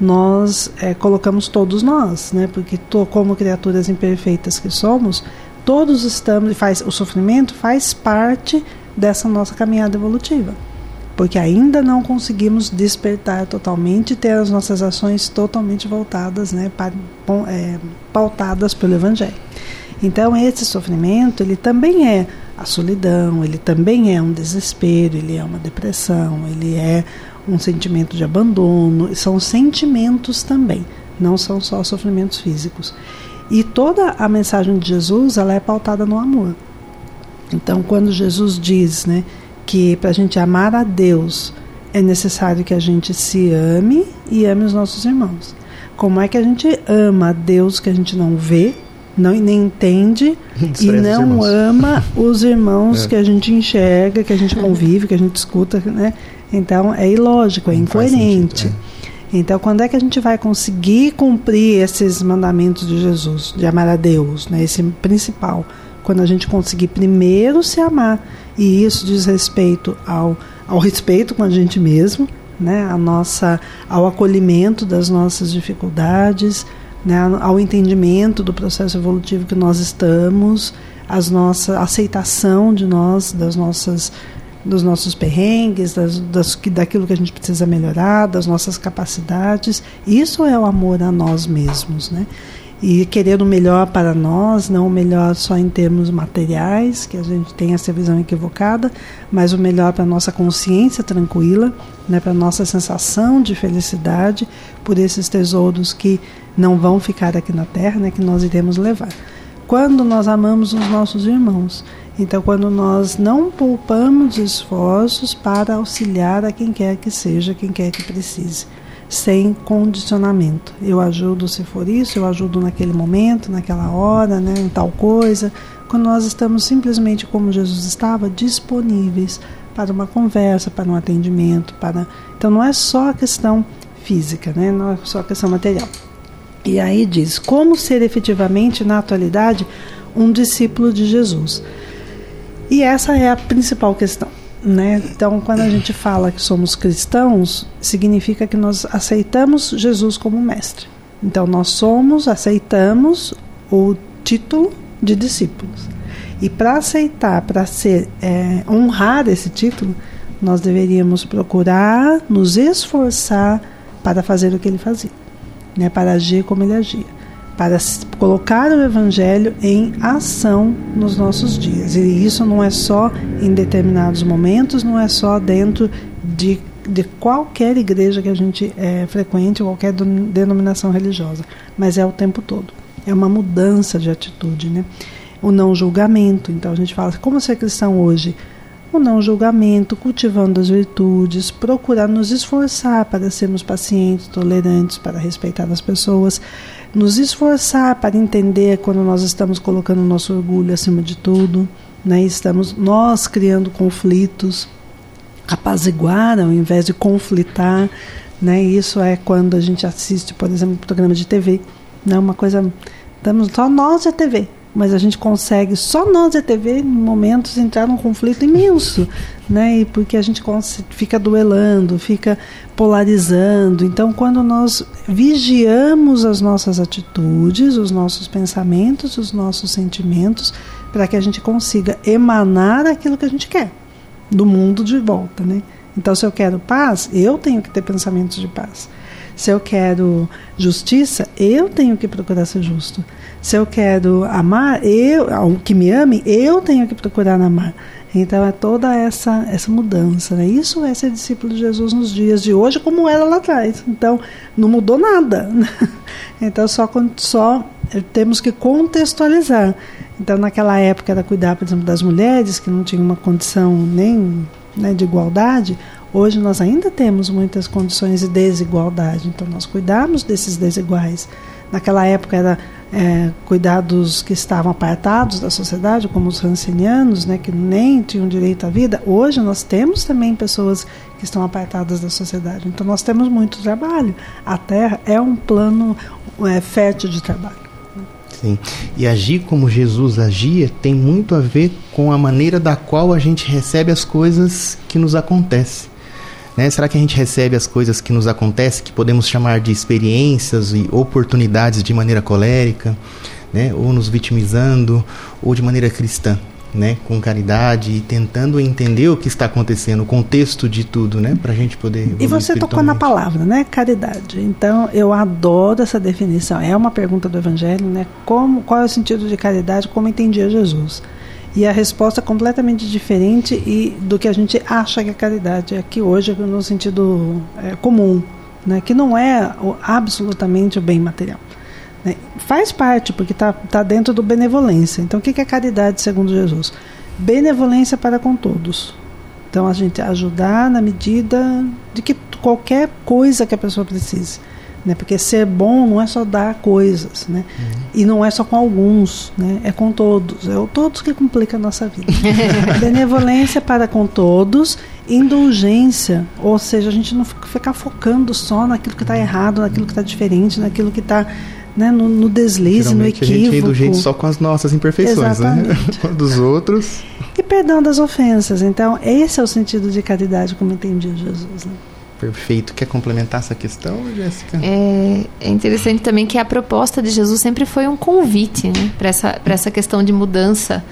nós é, colocamos todos nós, né? Porque to, como criaturas imperfeitas que somos, todos estamos, faz o sofrimento faz parte dessa nossa caminhada evolutiva porque ainda não conseguimos despertar totalmente e ter as nossas ações totalmente voltadas, né, é, pautadas pelo Evangelho. Então esse sofrimento ele também é a solidão, ele também é um desespero, ele é uma depressão, ele é um sentimento de abandono, são sentimentos também, não são só sofrimentos físicos. E toda a mensagem de Jesus ela é pautada no amor. Então quando Jesus diz, né, que para a gente amar a Deus é necessário que a gente se ame e ame os nossos irmãos. Como é que a gente ama a Deus que a gente não vê, não nem entende e não os ama os irmãos é. que a gente enxerga, que a gente convive, que a gente escuta, né? Então é ilógico, é não incoerente. É. Então, quando é que a gente vai conseguir cumprir esses mandamentos de Jesus, de amar a Deus, né? Esse principal, quando a gente conseguir primeiro se amar e isso diz respeito ao, ao respeito com a gente mesmo, né, a nossa, ao acolhimento das nossas dificuldades, né, ao entendimento do processo evolutivo que nós estamos, as nossa aceitação de nós, das nossas dos nossos perrengues, das, das, daquilo que a gente precisa melhorar, das nossas capacidades. Isso é o amor a nós mesmos, né? E querer o melhor para nós, não o melhor só em termos materiais, que a gente tem essa visão equivocada, mas o melhor para a nossa consciência tranquila, né, para a nossa sensação de felicidade por esses tesouros que não vão ficar aqui na Terra, né, que nós iremos levar. Quando nós amamos os nossos irmãos, então, quando nós não poupamos esforços para auxiliar a quem quer que seja, quem quer que precise, sem condicionamento. Eu ajudo se for isso, eu ajudo naquele momento, naquela hora, né, em tal coisa. Quando nós estamos simplesmente como Jesus estava, disponíveis para uma conversa, para um atendimento, para então não é só a questão física, né, não é só a questão material. E aí diz como ser efetivamente na atualidade um discípulo de Jesus. E essa é a principal questão. Né? Então, quando a gente fala que somos cristãos, significa que nós aceitamos Jesus como mestre. Então, nós somos, aceitamos o título de discípulos. E para aceitar, para ser é, honrar esse título, nós deveríamos procurar nos esforçar para fazer o que ele fazia, né? para agir como ele agia para colocar o Evangelho em ação nos nossos dias. E isso não é só em determinados momentos, não é só dentro de, de qualquer igreja que a gente é, frequente, qualquer denominação religiosa, mas é o tempo todo. É uma mudança de atitude, né? O não julgamento. Então a gente fala, como ser cristão hoje? o não julgamento, cultivando as virtudes, procurar nos esforçar para sermos pacientes, tolerantes, para respeitar as pessoas, nos esforçar para entender quando nós estamos colocando o nosso orgulho acima de tudo, né? estamos nós criando conflitos, apaziguar ao invés de conflitar. Né? Isso é quando a gente assiste, por exemplo, um programa de TV. Né? Uma coisa. Estamos só nós e a TV mas a gente consegue, só nós a TV, em momentos, entrar num conflito imenso, né? E porque a gente fica duelando, fica polarizando. Então, quando nós vigiamos as nossas atitudes, os nossos pensamentos, os nossos sentimentos, para que a gente consiga emanar aquilo que a gente quer do mundo de volta, né? Então, se eu quero paz, eu tenho que ter pensamentos de paz. Se eu quero justiça, eu tenho que procurar ser justo. Se eu quero amar, eu, que me ame, eu tenho que procurar amar. Então é toda essa essa mudança, né? Isso é ser discípulo de Jesus nos dias de hoje, como era lá atrás. Então não mudou nada. Então só só temos que contextualizar. Então naquela época era cuidar, por exemplo, das mulheres que não tinham uma condição nem né, de igualdade. Hoje nós ainda temos muitas condições de desigualdade. Então nós cuidamos desses desiguais. Naquela época era é, cuidar dos que estavam apartados da sociedade, como os rancinianos, né, que nem tinham direito à vida. Hoje nós temos também pessoas que estão apartadas da sociedade. Então nós temos muito trabalho. A Terra é um plano é, fértil de trabalho. Sim. E agir como Jesus agia tem muito a ver com a maneira da qual a gente recebe as coisas que nos acontecem. Né? Será que a gente recebe as coisas que nos acontecem, que podemos chamar de experiências e oportunidades de maneira colérica, né? ou nos vitimizando, ou de maneira cristã? Né, com caridade e tentando entender o que está acontecendo, o contexto de tudo, né, para a gente poder. E você tocou na palavra, né, caridade. Então eu adoro essa definição. É uma pergunta do Evangelho, né? Como, qual é o sentido de caridade? Como entendia Jesus? E a resposta é completamente diferente e do que a gente acha que é caridade aqui hoje no sentido é, comum, né? que não é absolutamente o bem material. Né? Faz parte, porque está tá dentro do benevolência. Então, o que é caridade segundo Jesus? Benevolência para com todos. Então, a gente ajudar na medida de que qualquer coisa que a pessoa precise né? Porque ser bom não é só dar coisas, né? Uhum. E não é só com alguns, né? É com todos. É o todos que complica a nossa vida. Benevolência para com todos, indulgência, ou seja, a gente não ficar focando só naquilo que está errado, naquilo que está diferente, naquilo que está né, no, no deslize, Geralmente no equívoco. A gente indulgente só com as nossas imperfeições, né? Exatamente. né? Dos outros. E perdão das ofensas. Então, esse é o sentido de caridade, como entendi Jesus. Né? Perfeito. Quer complementar essa questão, Jéssica? É, é, interessante também que a proposta de Jesus sempre foi um convite né, para essa, essa questão de mudança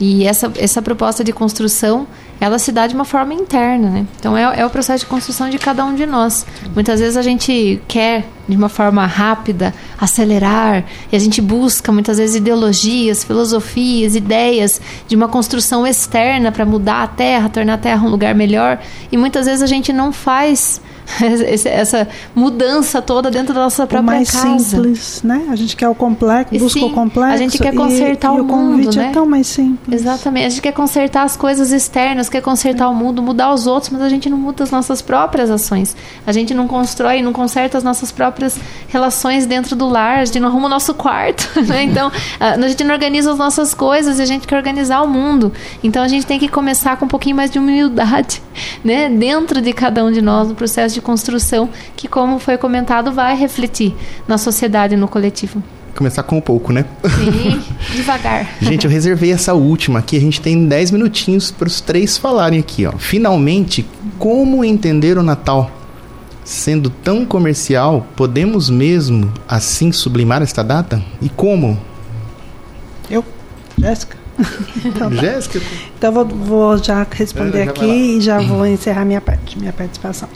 E essa, essa proposta de construção, ela se dá de uma forma interna, né? Então é, é o processo de construção de cada um de nós. Muitas vezes a gente quer, de uma forma rápida, acelerar, e a gente busca muitas vezes ideologias, filosofias, ideias de uma construção externa para mudar a terra, tornar a terra um lugar melhor, e muitas vezes a gente não faz essa mudança toda dentro da nossa própria o mais casa. simples, né? A gente quer o complexo, busca sim, o complexo. A gente quer consertar e, o, e mundo, o convite né? é tão mais simples. Exatamente. A gente quer consertar as coisas externas, quer consertar o mundo, mudar os outros, mas a gente não muda as nossas próprias ações. A gente não constrói, não conserta as nossas próprias relações dentro do lar, a gente não arruma o nosso quarto, né? Então, a gente não organiza as nossas coisas e a gente quer organizar o mundo. Então, a gente tem que começar com um pouquinho mais de humildade, né? Dentro de cada um de nós, no processo de construção que, como foi comentado, vai refletir na sociedade, no coletivo. Começar com um pouco, né? Sim, devagar. Gente, eu reservei essa última aqui. A gente tem 10 minutinhos para os três falarem aqui, ó. Finalmente, como entender o Natal? Sendo tão comercial, podemos mesmo assim sublimar esta data? E como? Eu, Jéssica. então, tá. Jéssica. Então vou, vou já responder já aqui e já vou encerrar minha parte, minha participação.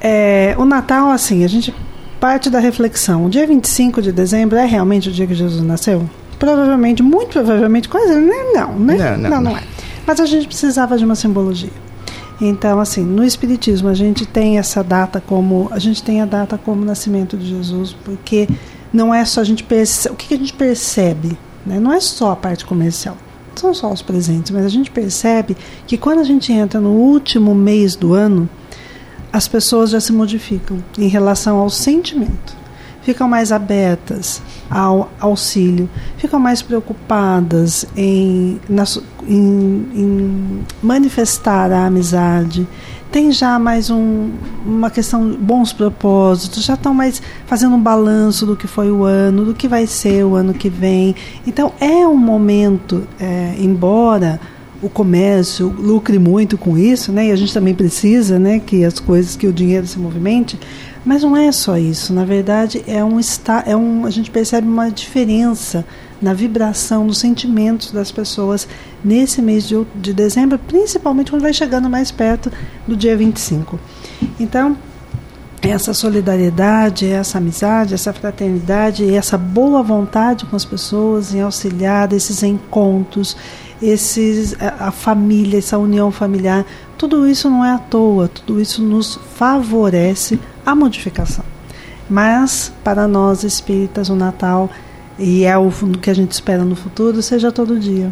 É, o Natal, assim, a gente parte da reflexão. O dia 25 de dezembro é realmente o dia que Jesus nasceu? Provavelmente, muito provavelmente, quase né? não, né? Não, não, não, não é. Mas a gente precisava de uma simbologia. Então, assim, no Espiritismo a gente tem essa data como. A gente tem a data como nascimento de Jesus, porque não é só a gente percebe. O que, que a gente percebe? Né? Não é só a parte comercial. São só os presentes, mas a gente percebe que quando a gente entra no último mês do ano, as pessoas já se modificam em relação ao sentimento. Ficam mais abertas ao auxílio, ficam mais preocupadas em, na, em, em manifestar a amizade, tem já mais um, uma questão bons propósitos, já estão mais fazendo um balanço do que foi o ano, do que vai ser o ano que vem. Então é um momento, é, embora o comércio lucre muito com isso, né? E a gente também precisa, né, que as coisas, que o dinheiro se movimente. Mas não é só isso. Na verdade, é um é um a gente percebe uma diferença na vibração, nos sentimentos das pessoas nesse mês de, de dezembro, principalmente quando vai chegando mais perto do dia 25. Então, essa solidariedade, essa amizade, essa fraternidade, essa boa vontade com as pessoas em auxiliar esses encontros, esses, a, a família, essa união familiar, tudo isso não é à toa, tudo isso nos favorece a modificação. Mas, para nós espíritas, o Natal, e é o que a gente espera no futuro, seja todo dia.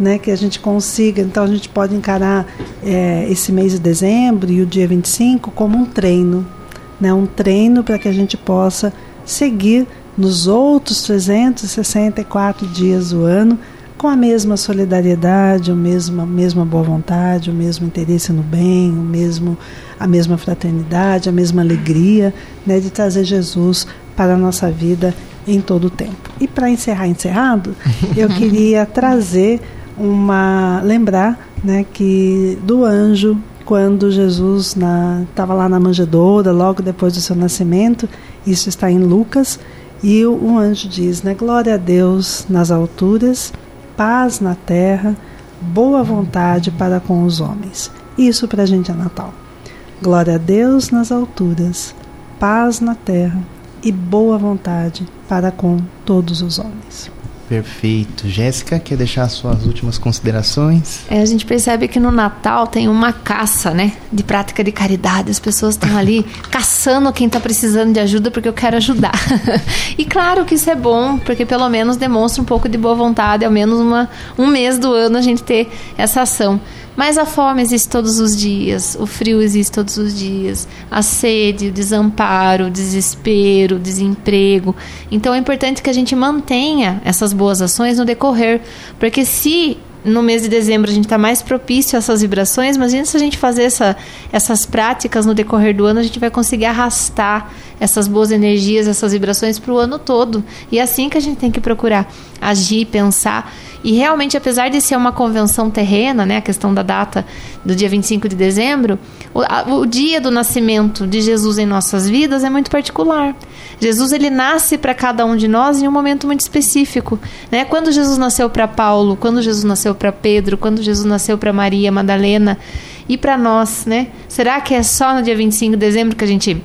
Né, que a gente consiga, então a gente pode encarar é, esse mês de dezembro e o dia 25 como um treino, né, um treino para que a gente possa seguir nos outros 364 dias do ano com a mesma solidariedade, a mesma, a mesma boa vontade, o mesmo interesse no bem, o mesmo, a mesma fraternidade, a mesma alegria né, de trazer Jesus para a nossa vida em todo o tempo. E para encerrar encerrado, eu queria trazer uma lembrar né, que do anjo quando Jesus estava lá na manjedoura, logo depois do seu nascimento, isso está em Lucas, e o, o anjo diz, né, glória a Deus nas alturas paz na terra, boa vontade para com os homens. Isso para a gente é Natal. Glória a Deus nas alturas, paz na terra e boa vontade para com todos os homens. Perfeito. Jéssica, quer deixar suas últimas considerações? É, a gente percebe que no Natal tem uma caça, né? De prática de caridade. As pessoas estão ali caçando quem está precisando de ajuda porque eu quero ajudar. e claro que isso é bom, porque pelo menos demonstra um pouco de boa vontade, ao menos uma, um mês do ano a gente ter essa ação. Mas a fome existe todos os dias, o frio existe todos os dias, a sede, o desamparo, o desespero, o desemprego. Então é importante que a gente mantenha essas boas ações no decorrer, porque se no mês de dezembro a gente está mais propício a essas vibrações, imagina se a gente fazer essa, essas práticas no decorrer do ano, a gente vai conseguir arrastar essas boas energias, essas vibrações para o ano todo. E é assim que a gente tem que procurar agir, pensar E realmente, apesar de ser uma convenção terrena, né, a questão da data do dia 25 de dezembro, o, a, o dia do nascimento de Jesus em nossas vidas é muito particular. Jesus ele nasce para cada um de nós em um momento muito específico, né? Quando Jesus nasceu para Paulo, quando Jesus nasceu para Pedro, quando Jesus nasceu para Maria Madalena e para nós, né? Será que é só no dia 25 de dezembro que a gente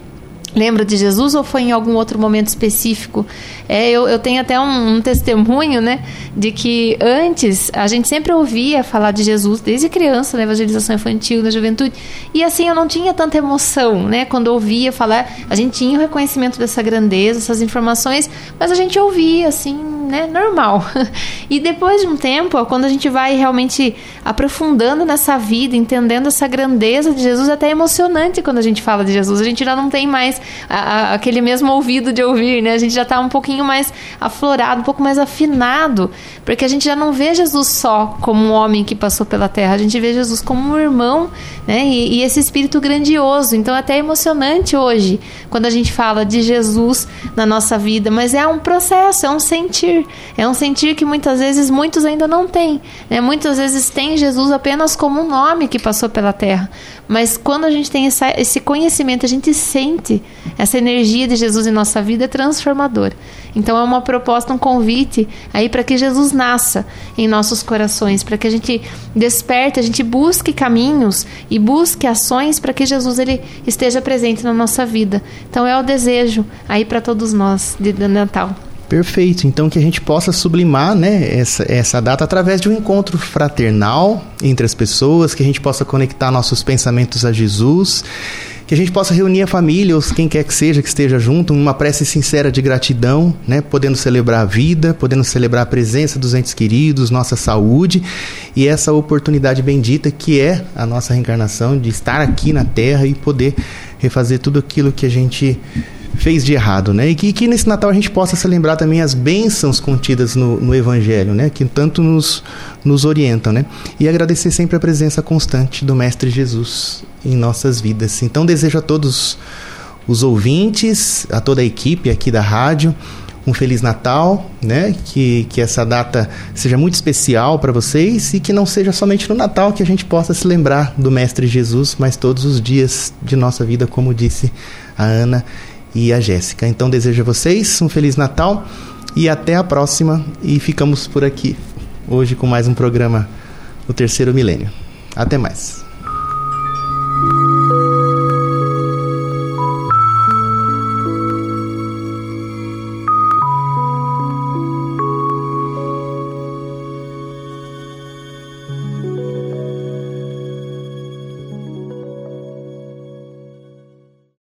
lembra de Jesus ou foi em algum outro momento específico? É, eu, eu tenho até um, um, testemunho, né, de que antes a gente sempre ouvia falar de Jesus desde criança, na evangelização infantil, na juventude, e assim eu não tinha tanta emoção, né, quando ouvia falar, a gente tinha o reconhecimento dessa grandeza, essas informações, mas a gente ouvia assim, né, normal. E depois de um tempo, quando a gente vai realmente aprofundando nessa vida, entendendo essa grandeza de Jesus, é até emocionante quando a gente fala de Jesus. A gente já não tem mais a, aquele mesmo ouvido de ouvir, né? A gente já está um pouquinho mais aflorado, um pouco mais afinado, porque a gente já não vê Jesus só como um homem que passou pela terra, a gente vê Jesus como um irmão, né? E, e esse espírito grandioso. Então, é até emocionante hoje quando a gente fala de Jesus na nossa vida, mas é um processo, é um sentir, é um sentir que muitas vezes muitos ainda não têm, né? Muitas vezes tem Jesus apenas como um nome que passou pela terra, mas quando a gente tem essa, esse conhecimento, a gente sente essa energia de Jesus em nossa vida é transformadora. Então é uma proposta, um convite aí para que Jesus nasça em nossos corações, para que a gente desperte, a gente busque caminhos e busque ações para que Jesus ele esteja presente na nossa vida. Então é o desejo aí para todos nós de Natal. Perfeito. Então que a gente possa sublimar, né, essa, essa data através de um encontro fraternal entre as pessoas, que a gente possa conectar nossos pensamentos a Jesus que a gente possa reunir a família, ou quem quer que seja que esteja junto, uma prece sincera de gratidão, né? Podendo celebrar a vida, podendo celebrar a presença dos entes queridos, nossa saúde e essa oportunidade bendita que é a nossa reencarnação de estar aqui na Terra e poder refazer tudo aquilo que a gente fez de errado, né? E que, que, nesse Natal a gente possa se lembrar também as bênçãos contidas no, no Evangelho, né? Que tanto nos, nos orientam, né? E agradecer sempre a presença constante do Mestre Jesus em nossas vidas. Então desejo a todos os ouvintes, a toda a equipe aqui da rádio, um feliz Natal, né? Que, que essa data seja muito especial para vocês e que não seja somente no Natal que a gente possa se lembrar do Mestre Jesus, mas todos os dias de nossa vida, como disse a Ana e a Jéssica. Então desejo a vocês um feliz Natal e até a próxima e ficamos por aqui hoje com mais um programa O Terceiro Milênio. Até mais.